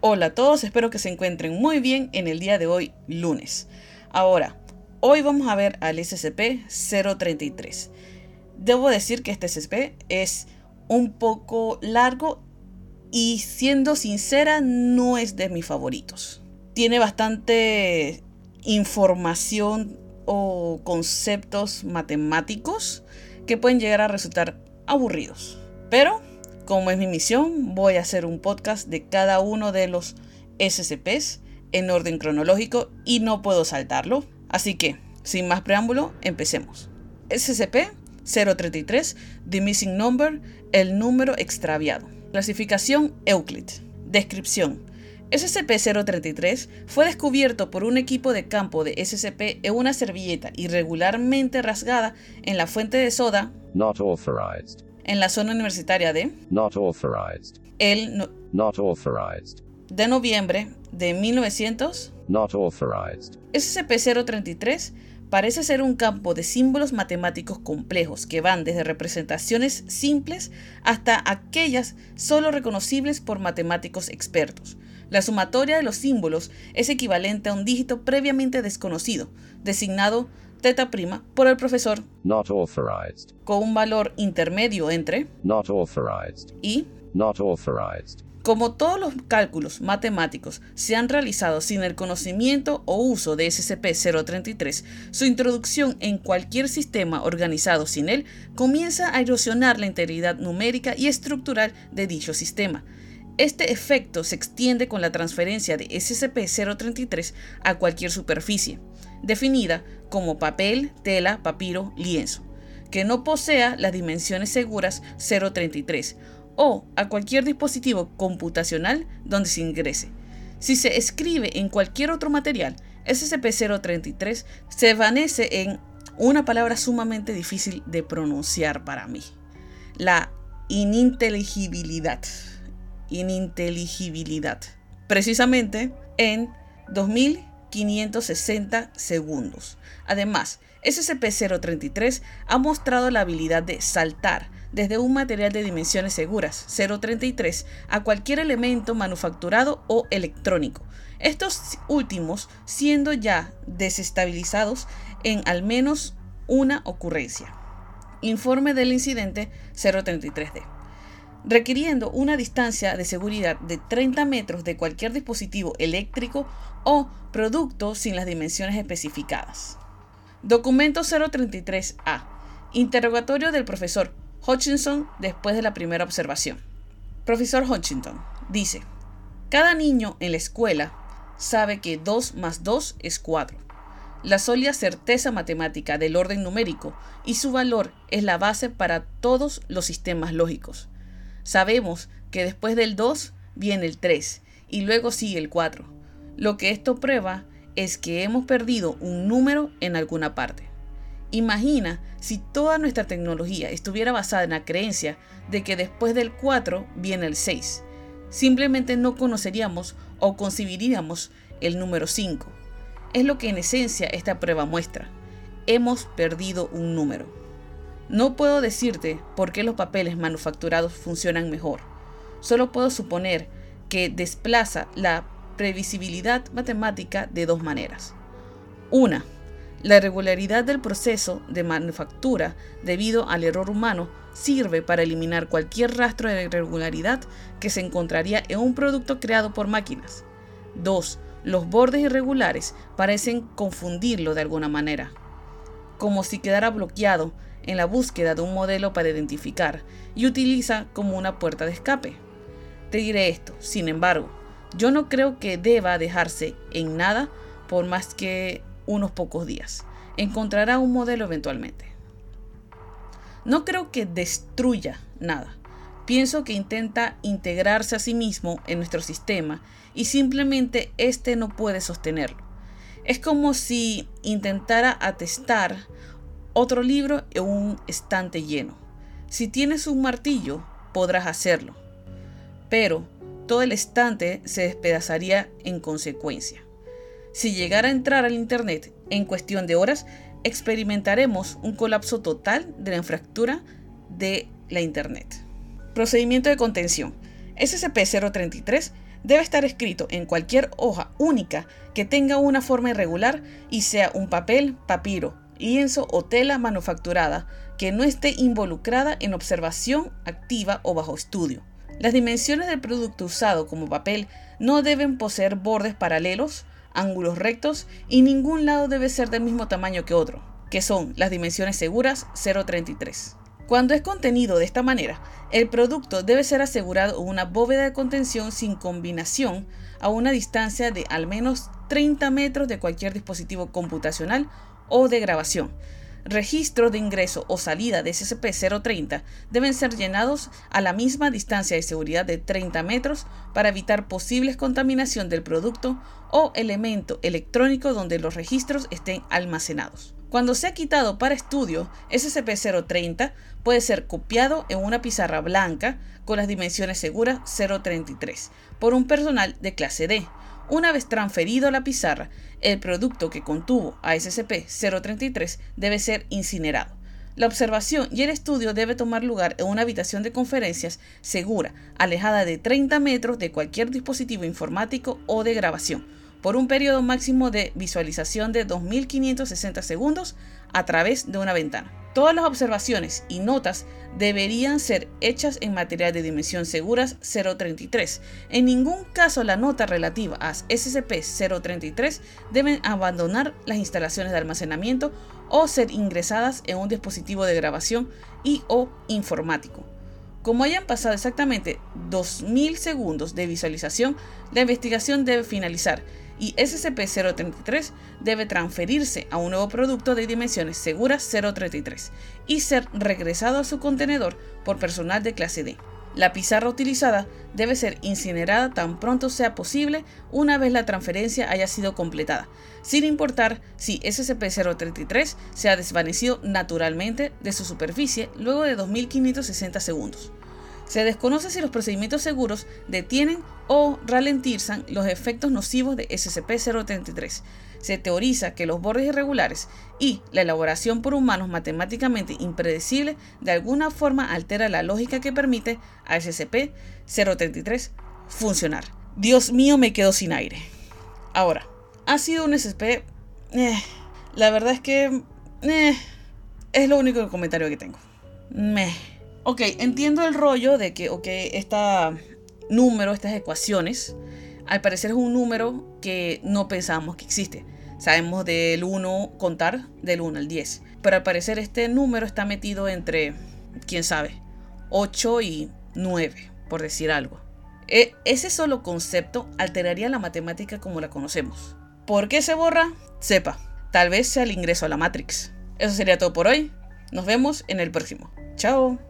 Hola a todos, espero que se encuentren muy bien en el día de hoy, lunes. Ahora, hoy vamos a ver al SCP-033. Debo decir que este SCP es un poco largo y siendo sincera no es de mis favoritos. Tiene bastante información o conceptos matemáticos que pueden llegar a resultar aburridos. Pero, como es mi misión, voy a hacer un podcast de cada uno de los SCPs en orden cronológico y no puedo saltarlo. Así que, sin más preámbulo, empecemos. SCP-033, The Missing Number, el número extraviado. Clasificación Euclid. Descripción. SCP-033 fue descubierto por un equipo de campo de SCP en una servilleta irregularmente rasgada en la fuente de soda Not authorized. En la zona universitaria de Not authorized. el no- Not authorized. de noviembre de 1900. Not authorized. SCP-033 parece ser un campo de símbolos matemáticos complejos que van desde representaciones simples hasta aquellas solo reconocibles por matemáticos expertos. La sumatoria de los símbolos es equivalente a un dígito previamente desconocido, designado teta prima por el profesor, Not authorized. con un valor intermedio entre Not authorized. y Not authorized. Como todos los cálculos matemáticos se han realizado sin el conocimiento o uso de SCP-033, su introducción en cualquier sistema organizado sin él comienza a erosionar la integridad numérica y estructural de dicho sistema. Este efecto se extiende con la transferencia de SCP-033 a cualquier superficie, definida como papel, tela, papiro, lienzo, que no posea las dimensiones seguras 033 o a cualquier dispositivo computacional donde se ingrese. Si se escribe en cualquier otro material, SCP-033 se evanece en una palabra sumamente difícil de pronunciar para mí. La ininteligibilidad. Ininteligibilidad. Precisamente en 2560 segundos. Además, SCP-033 ha mostrado la habilidad de saltar desde un material de dimensiones seguras 033 a cualquier elemento manufacturado o electrónico. Estos últimos siendo ya desestabilizados en al menos una ocurrencia. Informe del incidente 033D. Requiriendo una distancia de seguridad de 30 metros de cualquier dispositivo eléctrico o producto sin las dimensiones especificadas. Documento 033A. Interrogatorio del profesor Hutchinson después de la primera observación. Profesor Hutchinson dice, cada niño en la escuela sabe que 2 más 2 es 4. La sólida certeza matemática del orden numérico y su valor es la base para todos los sistemas lógicos. Sabemos que después del 2 viene el 3 y luego sigue el 4. Lo que esto prueba es que hemos perdido un número en alguna parte. Imagina si toda nuestra tecnología estuviera basada en la creencia de que después del 4 viene el 6. Simplemente no conoceríamos o concebiríamos el número 5. Es lo que en esencia esta prueba muestra. Hemos perdido un número. No puedo decirte por qué los papeles manufacturados funcionan mejor. Solo puedo suponer que desplaza la previsibilidad matemática de dos maneras. Una, la irregularidad del proceso de manufactura debido al error humano sirve para eliminar cualquier rastro de irregularidad que se encontraría en un producto creado por máquinas. 2. Los bordes irregulares parecen confundirlo de alguna manera, como si quedara bloqueado en la búsqueda de un modelo para identificar y utiliza como una puerta de escape. Te diré esto, sin embargo, yo no creo que deba dejarse en nada por más que unos pocos días. Encontrará un modelo eventualmente. No creo que destruya nada. Pienso que intenta integrarse a sí mismo en nuestro sistema y simplemente este no puede sostenerlo. Es como si intentara atestar otro libro en un estante lleno. Si tienes un martillo, podrás hacerlo. Pero todo el estante se despedazaría en consecuencia. Si llegara a entrar al Internet en cuestión de horas, experimentaremos un colapso total de la infraestructura de la Internet. Procedimiento de contención. SCP-033 debe estar escrito en cualquier hoja única que tenga una forma irregular y sea un papel, papiro, lienzo o tela manufacturada que no esté involucrada en observación activa o bajo estudio. Las dimensiones del producto usado como papel no deben poseer bordes paralelos, ángulos rectos y ningún lado debe ser del mismo tamaño que otro, que son las dimensiones seguras 0.33. Cuando es contenido de esta manera, el producto debe ser asegurado en una bóveda de contención sin combinación a una distancia de al menos 30 metros de cualquier dispositivo computacional o de grabación. Registros de ingreso o salida de SCP-030 deben ser llenados a la misma distancia de seguridad de 30 metros para evitar posibles contaminación del producto o elemento electrónico donde los registros estén almacenados. Cuando sea quitado para estudio, SCP-030 puede ser copiado en una pizarra blanca con las dimensiones seguras 033 por un personal de clase D. Una vez transferido a la pizarra, el producto que contuvo a SCP-033 debe ser incinerado. La observación y el estudio debe tomar lugar en una habitación de conferencias segura, alejada de 30 metros de cualquier dispositivo informático o de grabación por un periodo máximo de visualización de 2560 segundos a través de una ventana. Todas las observaciones y notas deberían ser hechas en material de dimensión seguras 033. En ningún caso la nota relativa a SCP-033 deben abandonar las instalaciones de almacenamiento o ser ingresadas en un dispositivo de grabación y o informático. Como hayan pasado exactamente 2000 segundos de visualización, la investigación debe finalizar y SCP-033 debe transferirse a un nuevo producto de dimensiones seguras 033 y ser regresado a su contenedor por personal de clase D. La pizarra utilizada debe ser incinerada tan pronto sea posible una vez la transferencia haya sido completada, sin importar si SCP-033 se ha desvanecido naturalmente de su superficie luego de 2560 segundos. Se desconoce si los procedimientos seguros detienen o ralentizan los efectos nocivos de SCP-033. Se teoriza que los bordes irregulares y la elaboración por humanos matemáticamente impredecible de alguna forma altera la lógica que permite a SCP-033 funcionar. Dios mío, me quedo sin aire. Ahora, ha sido un SCP... Eh, la verdad es que... Eh, es lo único comentario que tengo. Meh. Ok, entiendo el rollo de que, ok, este número, estas ecuaciones, al parecer es un número que no pensamos que existe. Sabemos del 1 contar del 1 al 10, pero al parecer este número está metido entre, quién sabe, 8 y 9, por decir algo. E, ese solo concepto alteraría la matemática como la conocemos. ¿Por qué se borra? Sepa, tal vez sea el ingreso a la Matrix. Eso sería todo por hoy. Nos vemos en el próximo. Chao.